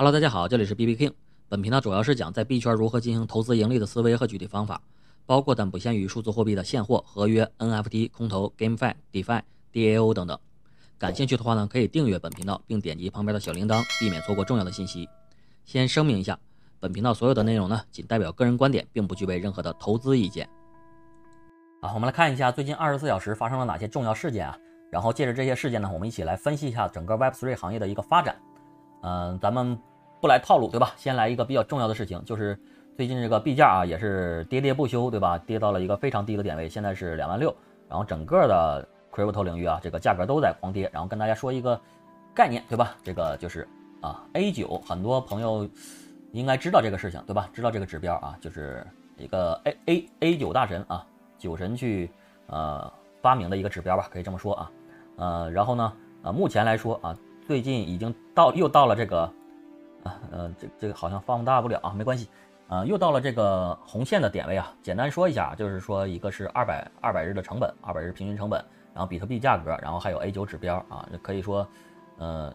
Hello，大家好，这里是 B B King。本频道主要是讲在币圈如何进行投资盈利的思维和具体方法，包括但不限于数字货币的现货、合约、NFT、空投、GameFi、DeFi、DAO 等等。感兴趣的话呢，可以订阅本频道，并点击旁边的小铃铛，避免错过重要的信息。先声明一下，本频道所有的内容呢，仅代表个人观点，并不具备任何的投资意见。啊，我们来看一下最近二十四小时发生了哪些重要事件啊，然后借着这些事件呢，我们一起来分析一下整个 Web3 行业的一个发展。嗯，咱们。不来套路，对吧？先来一个比较重要的事情，就是最近这个币价啊，也是跌跌不休，对吧？跌到了一个非常低的点位，现在是两万六。然后整个的 crypto 领域啊，这个价格都在狂跌。然后跟大家说一个概念，对吧？这个就是啊，A 九，很多朋友应该知道这个事情，对吧？知道这个指标啊，就是一个 A A A 九大神啊，酒神去呃发明的一个指标吧，可以这么说啊。呃，然后呢，呃，目前来说啊，最近已经到又到了这个。啊，呃，这这个好像放大不了啊，没关系，啊，又到了这个红线的点位啊。简单说一下，就是说一个是二百二百日的成本，二百日平均成本，然后比特币价格，然后还有 A 九指标啊，可以说，呃，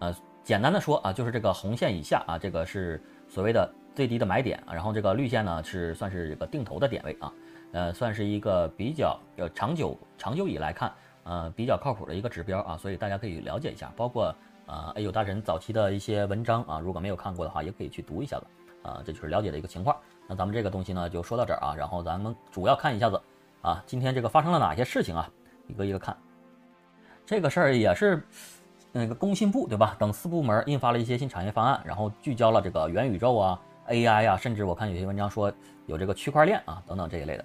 呃，简单的说啊，就是这个红线以下啊，这个是所谓的最低的买点，然后这个绿线呢是算是这个定投的点位啊，呃，算是一个比较呃长久长久以来看，呃，比较靠谱的一个指标啊，所以大家可以了解一下，包括。啊，A 有大神早期的一些文章啊，如果没有看过的话，也可以去读一下子啊，这就是了解的一个情况。那咱们这个东西呢，就说到这儿啊，然后咱们主要看一下子啊，今天这个发生了哪些事情啊，一个一个看。这个事儿也是那个工信部对吧？等四部门印发了一些新产业方案，然后聚焦了这个元宇宙啊、AI 啊，甚至我看有些文章说有这个区块链啊等等这一类的。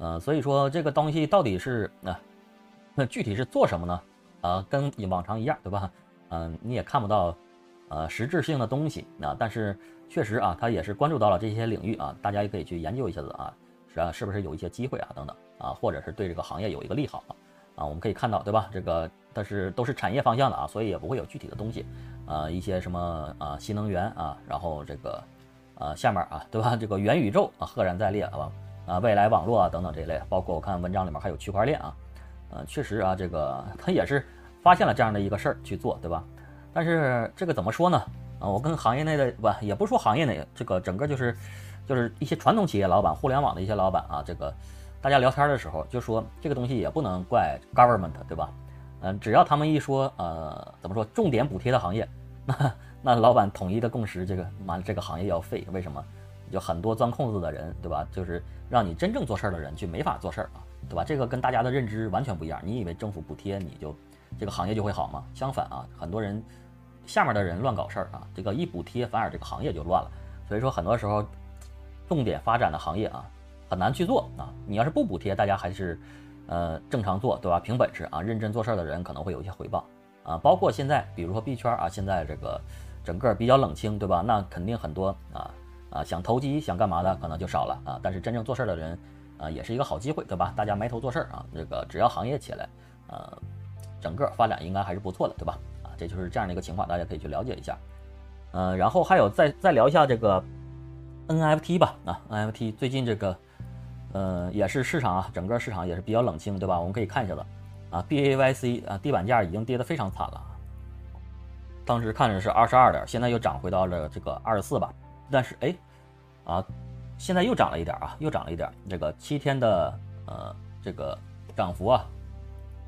嗯，所以说这个东西到底是那那 具体是做什么呢？啊，跟往常一样对吧？嗯，你也看不到，呃，实质性的东西啊。但是确实啊，他也是关注到了这些领域啊，大家也可以去研究一下子啊，是啊，是不是有一些机会啊，等等啊，或者是对这个行业有一个利好啊。啊，我们可以看到，对吧？这个但是都是产业方向的啊，所以也不会有具体的东西啊，一些什么啊，新能源啊，然后这个啊，下面啊，对吧？这个元宇宙啊，赫然在列啊，啊，未来网络啊，等等这一类，包括我看文章里面还有区块链啊，呃，确实啊，这个它也是。发现了这样的一个事儿去做，对吧？但是这个怎么说呢？啊，我跟行业内的不也不说行业内，这个整个就是，就是一些传统企业老板、互联网的一些老板啊，这个大家聊天的时候就说这个东西也不能怪 government，对吧？嗯，只要他们一说呃怎么说重点补贴的行业，那那老板统一的共识，这个妈这个行业要废，为什么？就很多钻空子的人，对吧？就是让你真正做事儿的人去没法做事儿啊，对吧？这个跟大家的认知完全不一样。你以为政府补贴你就？这个行业就会好吗？相反啊，很多人下面的人乱搞事儿啊，这个一补贴，反而这个行业就乱了。所以说，很多时候重点发展的行业啊，很难去做啊。你要是不补贴，大家还是呃正常做，对吧？凭本事啊，认真做事儿的人可能会有一些回报啊。包括现在，比如说币圈啊，现在这个整个比较冷清，对吧？那肯定很多啊啊想投机想干嘛的可能就少了啊。但是真正做事儿的人啊，也是一个好机会，对吧？大家埋头做事儿啊，这个只要行业起来，呃。整个发展应该还是不错的，对吧？啊，这就是这样的一个情况，大家可以去了解一下。嗯，然后还有再再聊一下这个 NFT 吧。啊，NFT 最近这个，呃，也是市场啊，整个市场也是比较冷清，对吧？我们可以看一下子。啊，BAYC 啊，地板价已经跌得非常惨了。当时看着是二十二点，现在又涨回到了这个二十四吧。但是哎，啊，现在又涨了一点啊，又涨了一点。这个七天的呃这个涨幅啊。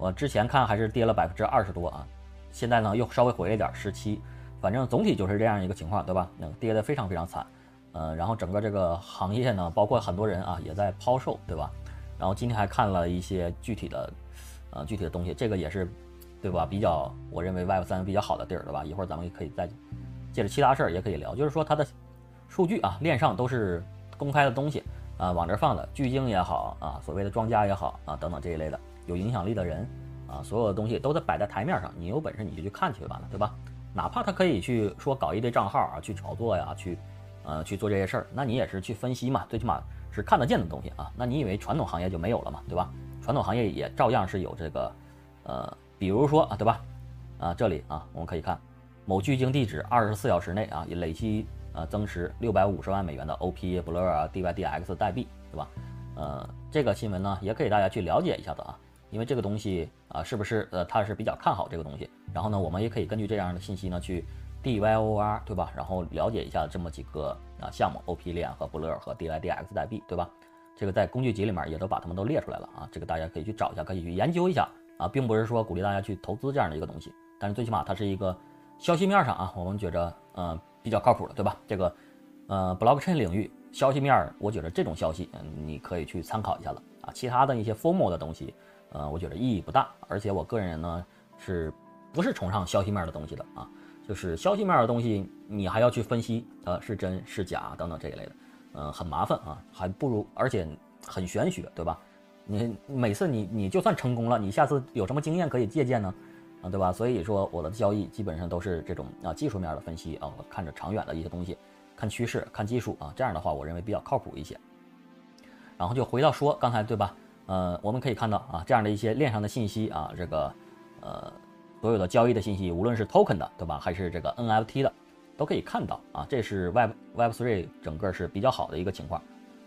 我之前看还是跌了百分之二十多啊，现在呢又稍微回了一点十七，反正总体就是这样一个情况，对吧？那跌得非常非常惨，呃，然后整个这个行业呢，包括很多人啊也在抛售，对吧？然后今天还看了一些具体的，呃，具体的东西，这个也是，对吧？比较我认为 Web 三比较好的地儿，对吧？一会儿咱们也可以再借着其他事儿也可以聊，就是说它的数据啊，链上都是公开的东西啊，往这放的，巨鲸也好啊，所谓的庄家也好啊，等等这一类的。有影响力的人，啊，所有的东西都在摆在台面上，你有本事你就去看去完了，对吧？哪怕他可以去说搞一堆账号啊，去炒作呀，去，呃，去做这些事儿，那你也是去分析嘛，最起码是看得见的东西啊。那你以为传统行业就没有了嘛，对吧？传统行业也照样是有这个，呃，比如说啊，对吧？啊，这里啊，我们可以看某巨鲸地址二十四小时内啊，累计呃增持六百五十万美元的 OP Blur 啊 DYDX 代币，对吧？呃，这个新闻呢，也可以大家去了解一下子啊。因为这个东西啊，是不是呃，他是比较看好这个东西。然后呢，我们也可以根据这样的信息呢，去 DYOR，对吧？然后了解一下这么几个啊项目，OP 链和 Blur 和 DYDX 代币，对吧？这个在工具集里面也都把它们都列出来了啊，这个大家可以去找一下，可以去研究一下啊，并不是说鼓励大家去投资这样的一个东西，但是最起码它是一个消息面上啊，我们觉着嗯比较靠谱的，对吧？这个呃 Blockchain 领域消息面，我觉得这种消息嗯你可以去参考一下了啊，其他的一些 Formal 的东西，呃，我觉得意义不大，而且我个人呢是不是崇尚消息面的东西的啊？就是消息面的东西，你还要去分析它是真是假等等这一类的，嗯，很麻烦啊，还不如而且很玄学，对吧？你每次你你就算成功了，你下次有什么经验可以借鉴呢？啊，对吧？所以说我的交易基本上都是这种啊技术面的分析啊，我看着长远的一些东西，看趋势，看技术啊，这样的话我认为比较靠谱一些。然后就回到说刚才对吧？呃，我们可以看到啊这样的一些链上的信息啊，这个呃。所有的交易的信息，无论是 token 的，对吧，还是这个 NFT 的，都可以看到啊。这是 Web Web3 整个是比较好的一个情况。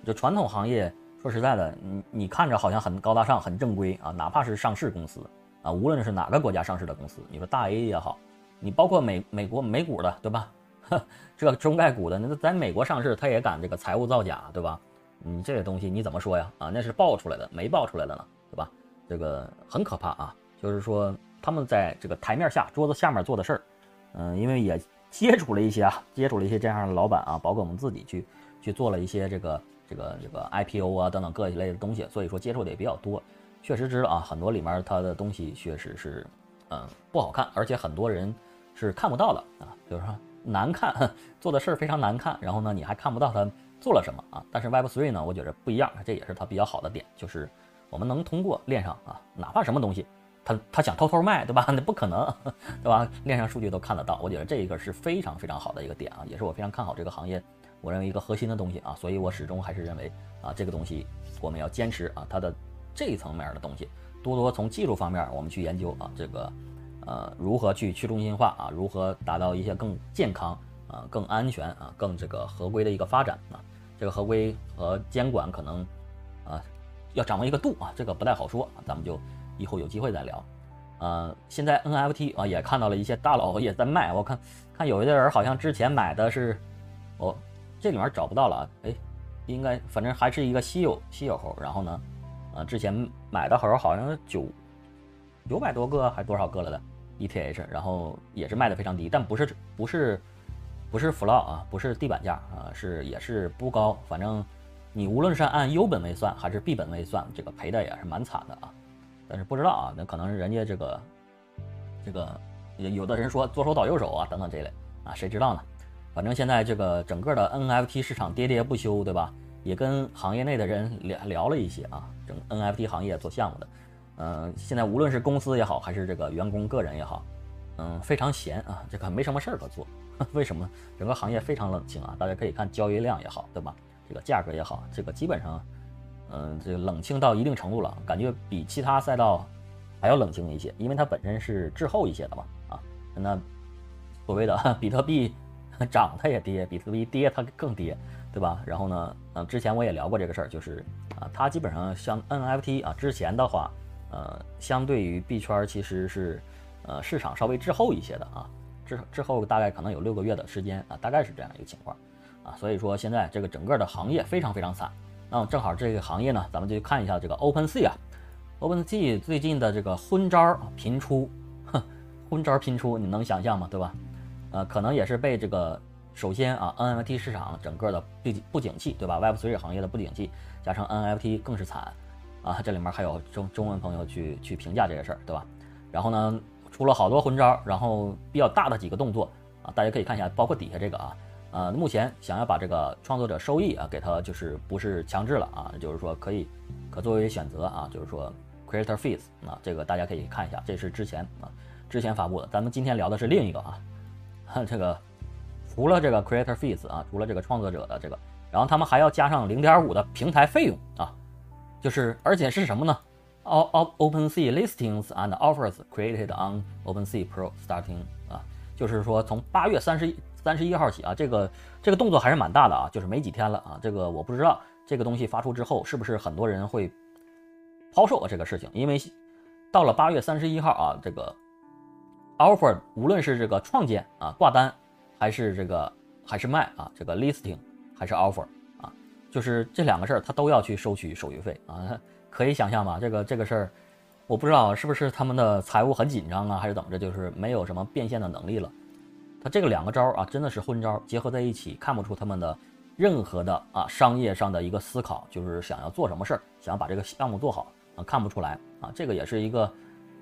就传统行业，说实在的，你你看着好像很高大上、很正规啊，哪怕是上市公司啊，无论是哪个国家上市的公司，你说大 A 也好，你包括美美国美股的，对吧？呵 这中概股的，那在美国上市，他也敢这个财务造假，对吧？你这些东西你怎么说呀？啊，那是爆出来的，没爆出来的呢，对吧？这个很可怕啊，就是说。他们在这个台面下、桌子下面做的事儿，嗯，因为也接触了一些啊，接触了一些这样的老板啊，包括我们自己去去做了一些这个这个这个 IPO 啊等等各一类的东西，所以说接触的也比较多，确实知道啊，很多里面它的东西确实是嗯不好看，而且很多人是看不到的啊，就是说难看，做的事儿非常难看，然后呢你还看不到他做了什么啊。但是 Web3 呢，我觉得不一样，这也是它比较好的点，就是我们能通过链上啊，哪怕什么东西。他他想偷偷卖，对吧？那不可能，对吧？链上数据都看得到，我觉得这一个是非常非常好的一个点啊，也是我非常看好这个行业，我认为一个核心的东西啊，所以我始终还是认为啊，这个东西我们要坚持啊，它的这一层面的东西，多多从技术方面我们去研究啊，这个呃如何去去中心化啊，如何达到一些更健康啊、更安全啊、更这个合规的一个发展啊，这个合规和监管可能啊要掌握一个度啊，这个不太好说，咱们就。以后有机会再聊，呃，现在 NFT 啊也看到了一些大佬也在卖，我看看有的人好像之前买的是，哦，这里面找不到了啊，哎，应该反正还是一个稀有稀有猴，然后呢，呃，之前买的猴好像九九百多个还多少个了的 ETH，然后也是卖的非常低，但不是不是不是 floor 啊，不是地板价啊，是也是不高，反正你无论是按 U 本位算还是 B 本位算，这个赔的也是蛮惨的啊。但是不知道啊，那可能是人家这个，这个有的人说左手倒右手啊，等等这类啊，谁知道呢？反正现在这个整个的 NFT 市场喋喋不休，对吧？也跟行业内的人聊聊了一些啊，整 NFT 行业做项目的，嗯，现在无论是公司也好，还是这个员工个人也好，嗯，非常闲啊，这个没什么事儿可做。为什么？整个行业非常冷清啊，大家可以看交易量也好，对吧？这个价格也好，这个基本上。嗯，这个冷清到一定程度了，感觉比其他赛道还要冷清一些，因为它本身是滞后一些的嘛。啊，那所谓的 比特币 涨它也跌，比特币跌它更跌，对吧？然后呢，嗯，之前我也聊过这个事儿，就是啊，它基本上像 NFT 啊，之前的话，呃，相对于币圈其实是呃市场稍微滞后一些的啊，之之后大概可能有六个月的时间啊，大概是这样一个情况啊，所以说现在这个整个的行业非常非常惨。那么正好这个行业呢，咱们就看一下这个 OpenSea 啊，OpenSea 最近的这个昏招频出，哼，昏招频出，你能想象吗？对吧？呃，可能也是被这个首先啊，NFT 市场整个的不不景气，对吧？Web3 行业的不景气，加上 NFT 更是惨啊，这里面还有中中文朋友去去评价这个事儿，对吧？然后呢，出了好多魂招，然后比较大的几个动作啊，大家可以看一下，包括底下这个啊。呃，目前想要把这个创作者收益啊，给他就是不是强制了啊，就是说可以可作为选择啊，就是说 creator fees 啊，这个大家可以看一下，这是之前啊之前发布的。咱们今天聊的是另一个啊，这个除了这个 creator fees 啊，除了这个创作者的这个，然后他们还要加上零点五的平台费用啊，就是而且是什么呢？All of OpenSea listings and offers created on OpenSea Pro starting 啊，就是说从八月三十一。三十一号起啊，这个这个动作还是蛮大的啊，就是没几天了啊。这个我不知道这个东西发出之后是不是很多人会抛售啊这个事情，因为到了八月三十一号啊，这个 offer 无论是这个创建啊挂单还是这个还是卖啊？这个 listing 还是 offer 啊？就是这两个事儿，他都要去收取手续费啊。可以想象吧？这个这个事儿，我不知道是不是他们的财务很紧张啊，还是怎么着？就是没有什么变现的能力了。他这个两个招啊，真的是混招结合在一起，看不出他们的任何的啊商业上的一个思考，就是想要做什么事儿，想要把这个项目做好啊，看不出来啊。这个也是一个，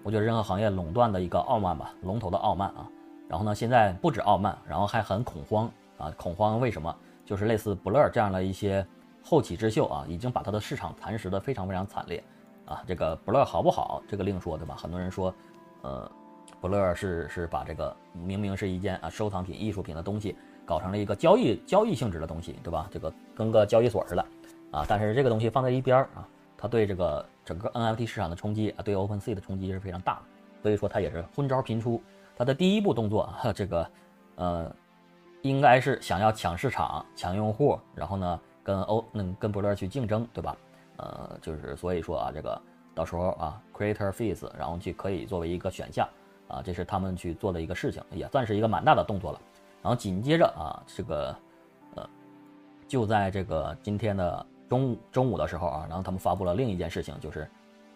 我觉得任何行业垄断的一个傲慢吧，龙头的傲慢啊。然后呢，现在不止傲慢，然后还很恐慌啊！恐慌为什么？就是类似 Blur 这样的一些后起之秀啊，已经把它的市场蚕食的非常非常惨烈啊！这个 Blur 好不好？这个另说，对吧？很多人说，呃，Blur 是是把这个明明是一件啊收藏品、艺术品的东西，搞成了一个交易交易性质的东西，对吧？这个跟个交易所似的啊！但是这个东西放在一边儿啊，它对这个整个 NFT 市场的冲击啊，对 OpenSea 的冲击是非常大的，所以说它也是昏招频出。他的第一步动作，哈，这个，呃，应该是想要抢市场、抢用户，然后呢，跟欧，嗯，跟伯乐去竞争，对吧？呃，就是所以说啊，这个到时候啊，creator fees，然后去可以作为一个选项，啊，这是他们去做的一个事情，也算是一个蛮大的动作了。然后紧接着啊，这个，呃，就在这个今天的中午中午的时候啊，然后他们发布了另一件事情，就是。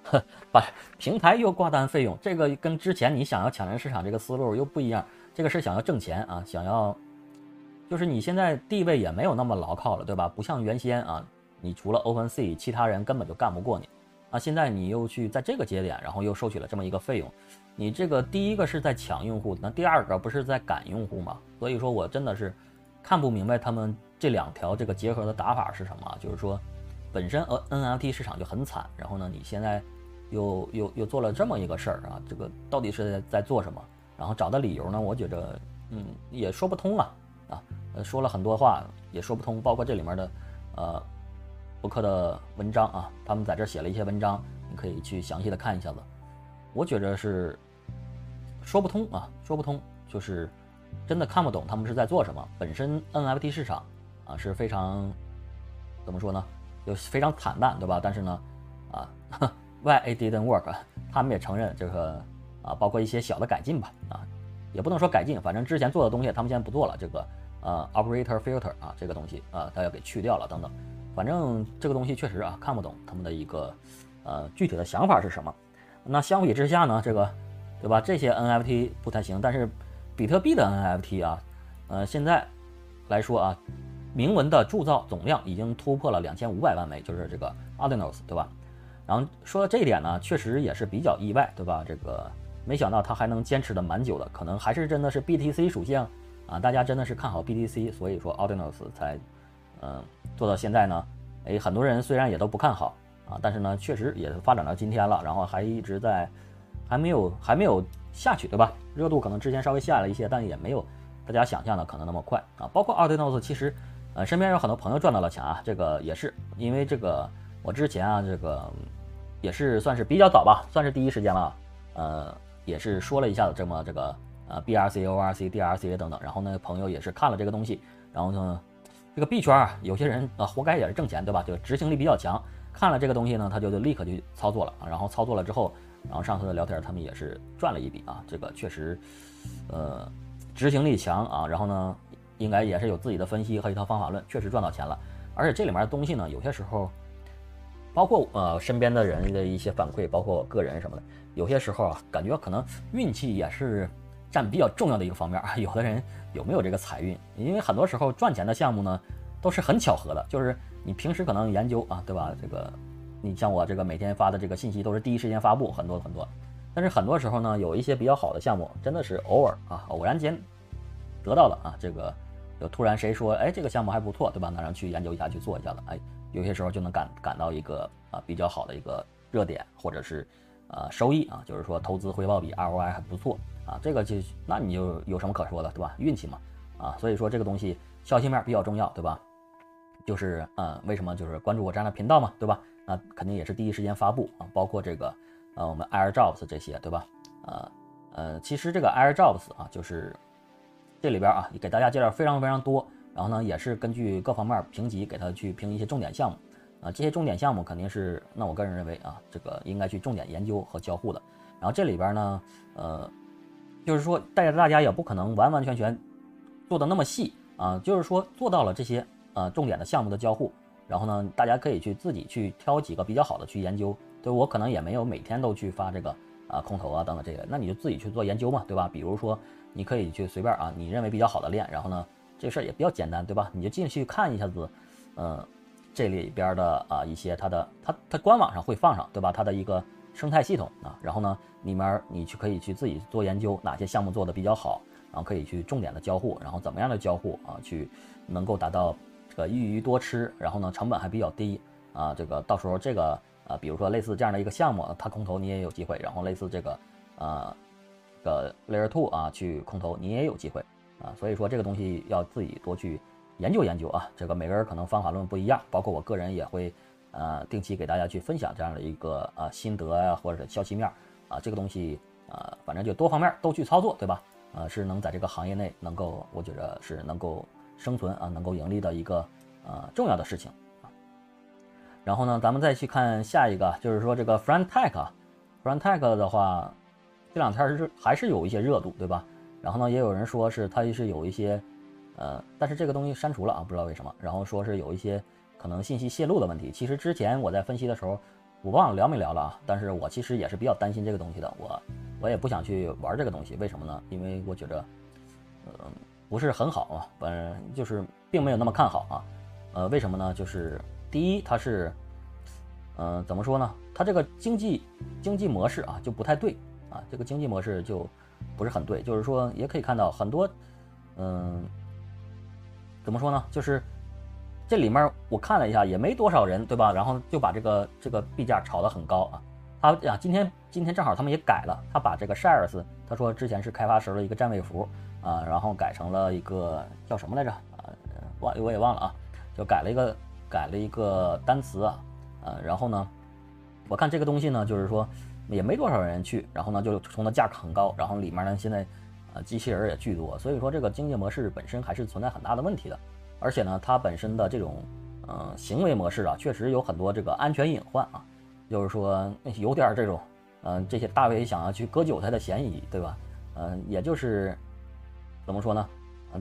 呵把平台又挂单费用，这个跟之前你想要抢占市场这个思路又不一样。这个是想要挣钱啊，想要，就是你现在地位也没有那么牢靠了，对吧？不像原先啊，你除了 OpenSea，其他人根本就干不过你啊。现在你又去在这个节点，然后又收取了这么一个费用，你这个第一个是在抢用户，那第二个不是在赶用户吗？所以说我真的是看不明白他们这两条这个结合的打法是什么。就是说，本身呃 NFT 市场就很惨，然后呢，你现在。又又又做了这么一个事儿啊，这个到底是在做什么？然后找的理由呢？我觉着，嗯，也说不通啊啊，呃，说了很多话也说不通，包括这里面的，呃，博客的文章啊，他们在这写了一些文章，你可以去详细的看一下子。我觉着是说不通啊，说不通，就是真的看不懂他们是在做什么。本身 NFT 市场啊是非常怎么说呢？就非常惨淡，对吧？但是呢，啊。Why it didn't work？他们也承认这个啊，包括一些小的改进吧啊，也不能说改进，反正之前做的东西他们现在不做了。这个呃，operator filter 啊，这个东西啊，它要给去掉了等等。反正这个东西确实啊，看不懂他们的一个呃具体的想法是什么。那相比之下呢，这个对吧？这些 NFT 不太行，但是比特币的 NFT 啊，呃，现在来说啊，铭文的铸造总量已经突破了两千五百万枚，就是这个 Ordinals，对吧？然后说到这一点呢，确实也是比较意外，对吧？这个没想到它还能坚持的蛮久的，可能还是真的是 BTC 属性啊，大家真的是看好 BTC，所以说 Ordinals 才嗯做到现在呢。哎，很多人虽然也都不看好啊，但是呢，确实也发展到今天了，然后还一直在还没有还没有下去，对吧？热度可能之前稍微下来一些，但也没有大家想象的可能那么快啊。包括 Ordinals，其实呃身边有很多朋友赚到了钱啊，这个也是因为这个我之前啊这个。也是算是比较早吧，算是第一时间了，呃，也是说了一下子这么这个呃 BRC、ORC、DRC 等等，然后呢，朋友也是看了这个东西，然后呢，这个币圈啊，有些人啊，活该也是挣钱，对吧？就执行力比较强，看了这个东西呢，他就就立刻就操作了啊，然后操作了之后，然后上次的聊天他们也是赚了一笔啊，这个确实，呃，执行力强啊，然后呢，应该也是有自己的分析和一套方法论，确实赚到钱了，而且这里面的东西呢，有些时候。包括呃身边的人的一些反馈，包括我个人什么的，有些时候啊，感觉可能运气也是占比较重要的一个方面。有的人有没有这个财运？因为很多时候赚钱的项目呢，都是很巧合的，就是你平时可能研究啊，对吧？这个你像我这个每天发的这个信息都是第一时间发布，很多很多。但是很多时候呢，有一些比较好的项目，真的是偶尔啊，偶然间得到了啊，这个就突然谁说，哎，这个项目还不错，对吧？那让去研究一下，去做一下子，哎。有些时候就能感感到一个啊比较好的一个热点，或者是呃收益啊，就是说投资回报比 ROI 还不错啊，这个就那你就有什么可说的，对吧？运气嘛啊，所以说这个东西消息面比较重要，对吧？就是呃为什么就是关注我这样的频道嘛，对吧？那肯定也是第一时间发布啊，包括这个呃我们 AirDrops 这些，对吧？呃呃，其实这个 AirDrops 啊，就是这里边啊给大家介绍非常非常多。然后呢，也是根据各方面评级给他去评一些重点项目，啊，这些重点项目肯定是，那我个人认为啊，这个应该去重点研究和交互的。然后这里边呢，呃，就是说，带着大家也不可能完完全全做的那么细啊，就是说做到了这些呃重点的项目的交互，然后呢，大家可以去自己去挑几个比较好的去研究。对我可能也没有每天都去发这个啊空投啊等等这个，那你就自己去做研究嘛，对吧？比如说你可以去随便啊，你认为比较好的链，然后呢，这事儿也比较简单，对吧？你就进去看一下子，嗯，这里边的啊一些它的它它官网上会放上，对吧？它的一个生态系统啊，然后呢，里面你去可以去自己做研究，哪些项目做的比较好，然后可以去重点的交互，然后怎么样的交互啊，去能够达到这个一鱼多吃，然后呢成本还比较低啊，这个到时候这个。啊，比如说类似这样的一个项目，它空投你也有机会，然后类似这个，呃，个 Layer Two 啊，去空投你也有机会啊，所以说这个东西要自己多去研究研究啊，这个每个人可能方法论不一样，包括我个人也会，呃，定期给大家去分享这样的一个呃心得呀，或者消息面啊，这个东西啊，反正就多方面都去操作，对吧？呃，是能在这个行业内能够，我觉得是能够生存啊，能够盈利的一个呃重要的事情啊。然后呢，咱们再去看下一个，就是说这个 f r o n t e c h f r o n t e c h 的话，这两天是还是有一些热度，对吧？然后呢，也有人说是它是有一些，呃，但是这个东西删除了啊，不知道为什么。然后说是有一些可能信息泄露的问题。其实之前我在分析的时候，我忘了聊没聊了啊。但是我其实也是比较担心这个东西的，我我也不想去玩这个东西，为什么呢？因为我觉着，呃，不是很好啊，反正就是并没有那么看好啊。呃，为什么呢？就是。第一，它是，嗯，怎么说呢？它这个经济经济模式啊就不太对啊，这个经济模式就不是很对。就是说，也可以看到很多，嗯，怎么说呢？就是这里面我看了一下，也没多少人，对吧？然后就把这个这个币价炒得很高啊。他呀，今天今天正好他们也改了，他把这个 shares，他说之前是开发时的一个占位符啊，然后改成了一个叫什么来着？啊，忘我也忘了啊，就改了一个。改了一个单词啊，呃，然后呢，我看这个东西呢，就是说也没多少人去，然后呢就冲的价格很高，然后里面呢现在呃机器人也巨多，所以说这个经济模式本身还是存在很大的问题的，而且呢它本身的这种嗯行为模式啊，确实有很多这个安全隐患啊，就是说有点这种嗯这些大 V 想要去割韭菜的嫌疑，对吧？嗯，也就是怎么说呢？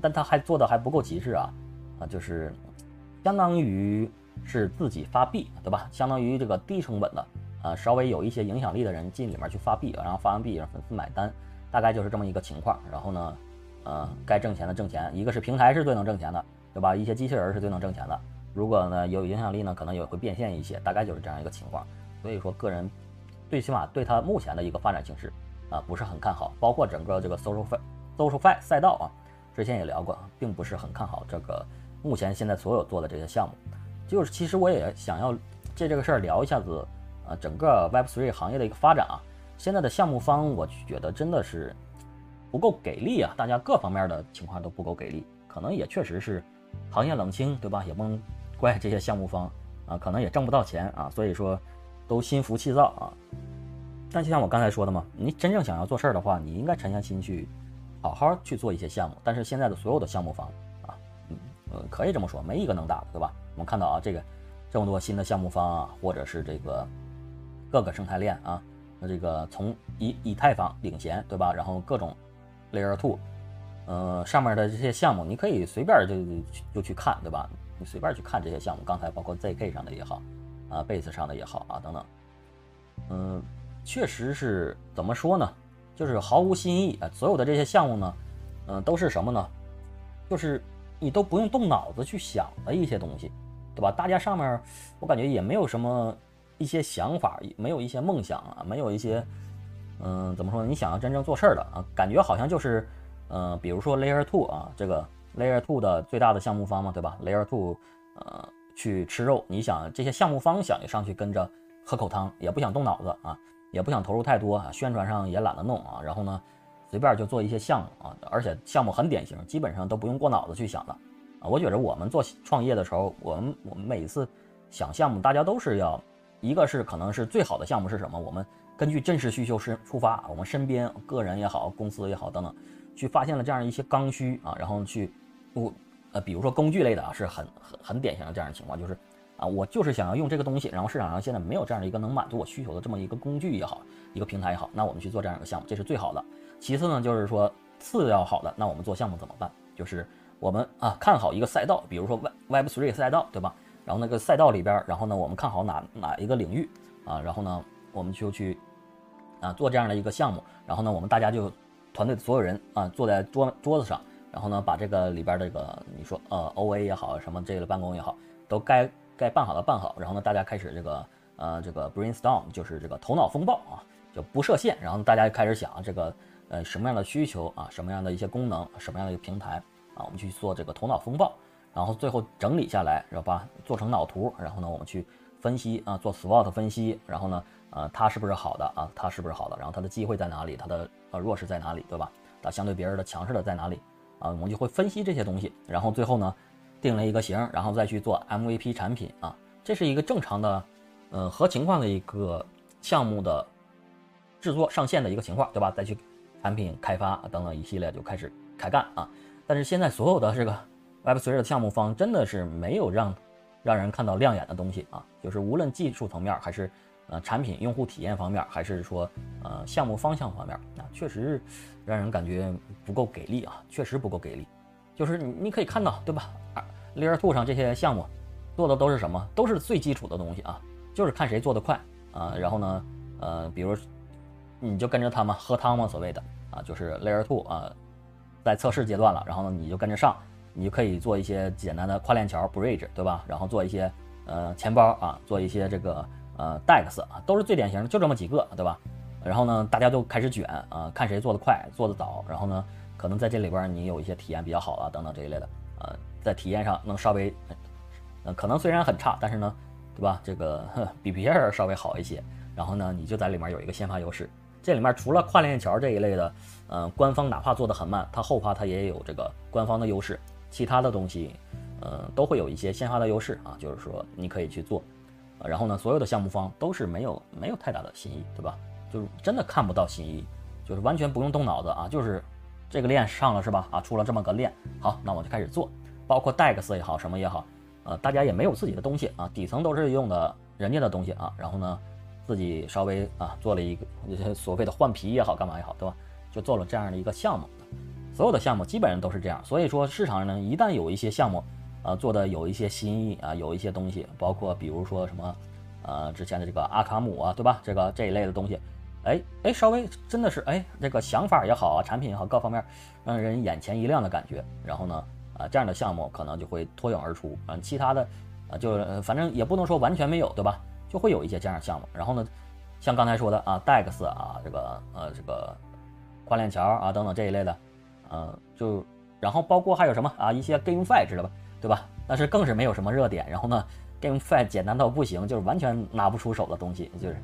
但他还做的还不够极致啊，啊就是。相当于是自己发币，对吧？相当于这个低成本的，呃，稍微有一些影响力的人进里面去发币，然后发完币让粉丝买单，大概就是这么一个情况。然后呢，呃，该挣钱的挣钱，一个是平台是最能挣钱的，对吧？一些机器人是最能挣钱的。如果呢有影响力呢，可能也会变现一些，大概就是这样一个情况。所以说，个人最起码对他目前的一个发展形势啊不是很看好，包括整个这个 social fi social fi 赛道啊，之前也聊过，并不是很看好这个。目前现在所有做的这些项目，就是其实我也想要借这个事儿聊一下子，呃，整个 Web3 行业的一个发展啊。现在的项目方，我觉得真的是不够给力啊，大家各方面的情况都不够给力，可能也确实是行业冷清，对吧？也不能怪这些项目方啊，可能也挣不到钱啊，所以说都心浮气躁啊。但就像我刚才说的嘛，你真正想要做事儿的话，你应该沉下心去，好好去做一些项目。但是现在的所有的项目方。呃，可以这么说，没一个能打的，对吧？我们看到啊，这个这么多新的项目方啊，或者是这个各个生态链啊，这个从以以太坊领衔，对吧？然后各种 Layer Two，呃，上面的这些项目，你可以随便就就去看，对吧？你随便去看这些项目，刚才包括 ZK 上的也好，啊，Base 上的也好啊，等等，嗯，确实是怎么说呢？就是毫无新意啊！所有的这些项目呢，嗯，都是什么呢？就是。你都不用动脑子去想的一些东西，对吧？大家上面我感觉也没有什么一些想法，没有一些梦想啊，没有一些，嗯，怎么说？你想要真正做事儿的啊，感觉好像就是，嗯，比如说 Layer Two 啊，这个 Layer Two 的最大的项目方嘛，对吧？Layer Two，呃，去吃肉，你想这些项目方想上去跟着喝口汤，也不想动脑子啊，也不想投入太多啊，宣传上也懒得弄啊，然后呢？随便就做一些项目啊，而且项目很典型，基本上都不用过脑子去想的啊。我觉着我们做创业的时候，我们我们每次想项目，大家都是要一个是可能是最好的项目是什么，我们根据真实需求是出发，我们身边个人也好，公司也好等等，去发现了这样一些刚需啊，然后去我呃，比如说工具类的啊，是很很很典型的这样的情况，就是啊，我就是想要用这个东西，然后市场上现在没有这样的一个能满足我需求的这么一个工具也好，一个平台也好，那我们去做这样一个项目，这是最好的。其次呢，就是说次要好的，那我们做项目怎么办就是我们啊看好一个赛道，比如说 Web Web Three 赛道，对吧？然后那个赛道里边，然后呢我们看好哪哪一个领域啊，然后呢我们就去啊做这样的一个项目，然后呢我们大家就团队的所有人啊坐在桌桌子上，然后呢把这个里边这个你说呃 OA 也好，什么这个办公也好，都该该办好的办好，然后呢大家开始这个呃这个 brainstorm，就是这个头脑风暴啊，就不设限，然后大家就开始想这个。呃，什么样的需求啊？什么样的一些功能？什么样的一个平台啊？我们去做这个头脑风暴，然后最后整理下来，知道吧？做成脑图，然后呢，我们去分析啊，做 SWOT 分析，然后呢，呃，它是不是好的啊？它是不是好的？然后它的机会在哪里？它的呃弱势在哪里？对吧？它相对别人的强势的在哪里？啊，我们就会分析这些东西，然后最后呢，定了一个型，然后再去做 MVP 产品啊。这是一个正常的，呃，合情况的一个项目的制作上线的一个情况，对吧？再去。产品开发等等一系列就开始开干啊！但是现在所有的这个 Web3 的项目方真的是没有让让人看到亮眼的东西啊，就是无论技术层面还是呃产品用户体验方面，还是说呃项目方向方面啊，确实让人感觉不够给力啊，确实不够给力。就是你你可以看到对吧？Layer Two 上这些项目做的都是什么？都是最基础的东西啊，就是看谁做得快啊。然后呢，呃，比如你就跟着他们喝汤嘛，所谓的。啊，就是 Layer Two 啊，在测试阶段了，然后呢，你就跟着上，你就可以做一些简单的跨链桥 Bridge，对吧？然后做一些呃钱包啊，做一些这个呃 Dex 啊，都是最典型的，就这么几个，对吧？然后呢，大家都开始卷啊，看谁做的快，做的早，然后呢，可能在这里边你有一些体验比较好啊，等等这一类的，呃，在体验上能稍微，呃，可能虽然很差，但是呢，对吧？这个比别人稍微好一些，然后呢，你就在里面有一个先发优势。这里面除了跨链桥这一类的，呃，官方哪怕做的很慢，它后发它也有这个官方的优势，其他的东西，呃，都会有一些先发的优势啊，就是说你可以去做，然后呢，所有的项目方都是没有没有太大的新意，对吧？就是真的看不到新意，就是完全不用动脑子啊，就是这个链上了是吧？啊，出了这么个链，好，那我就开始做，包括 DEX 也好，什么也好，呃，大家也没有自己的东西啊，底层都是用的人家的东西啊，然后呢？自己稍微啊做了一个所谓的换皮也好，干嘛也好，对吧？就做了这样的一个项目，所有的项目基本上都是这样。所以说市场上呢，一旦有一些项目啊做的有一些新意啊，有一些东西，包括比如说什么呃之前的这个阿卡姆啊，对吧？这个这一类的东西，哎哎，稍微真的是哎这个想法也好啊，产品也好，各方面让人眼前一亮的感觉。然后呢啊这样的项目可能就会脱颖而出啊，其他的啊就反正也不能说完全没有，对吧？就会有一些这样的项目，然后呢，像刚才说的啊，DEX 啊，这个呃这个跨链桥啊等等这一类的，呃就然后包括还有什么啊一些 GameFi 知道吧，对吧？但是更是没有什么热点，然后呢，GameFi 简单到不行，就是完全拿不出手的东西，就是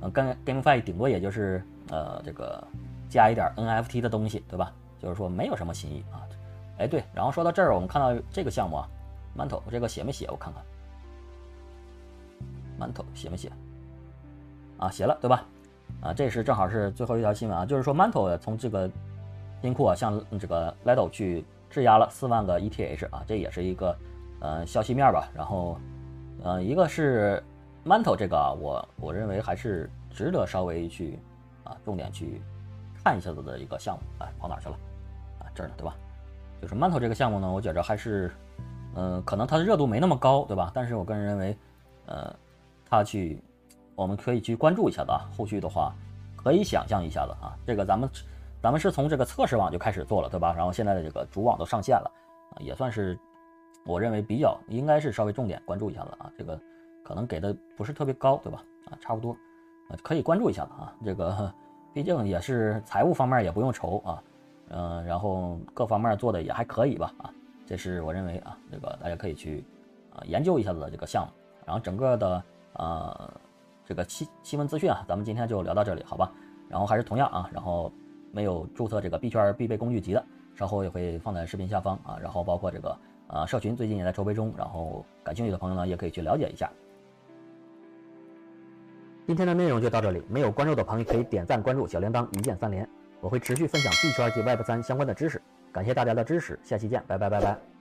呃跟 GameFi 顶多也就是呃这个加一点 NFT 的东西，对吧？就是说没有什么新意啊。哎对，然后说到这儿，我们看到这个项目啊，Mantle 这个写没写？我看看。馒头写没写？啊，写了对吧？啊，这是正好是最后一条新闻啊，就是说馒头从这个金库啊向这个 Lido 去质押了四万个 ETH 啊，这也是一个呃消息面吧。然后呃，一个是 Mantle 这个啊，我我认为还是值得稍微去啊重点去看一下子的一个项目。哎，跑哪去了？啊，这儿呢对吧？就是 Mantle 这个项目呢，我觉着还是嗯，可能它的热度没那么高，对吧？但是我个人认为，呃。他去，我们可以去关注一下子啊。后续的话，可以想象一下子啊。这个咱们，咱们是从这个测试网就开始做了，对吧？然后现在的这个主网都上线了，也算是我认为比较应该是稍微重点关注一下子啊。这个可能给的不是特别高，对吧？啊，差不多，啊，可以关注一下子啊。这个毕竟也是财务方面也不用愁啊，嗯，然后各方面做的也还可以吧，啊，这是我认为啊，这个大家可以去啊研究一下子的这个项目，然后整个的。呃，这个新新闻资讯啊，咱们今天就聊到这里，好吧？然后还是同样啊，然后没有注册这个币圈必备工具集的，稍后也会放在视频下方啊。然后包括这个呃社群最近也在筹备中，然后感兴趣的朋友呢也可以去了解一下。今天的内容就到这里，没有关注的朋友可以点赞关注小铃铛一键三连，我会持续分享币圈及 Web 三相关的知识。感谢大家的支持，下期见，拜拜拜拜。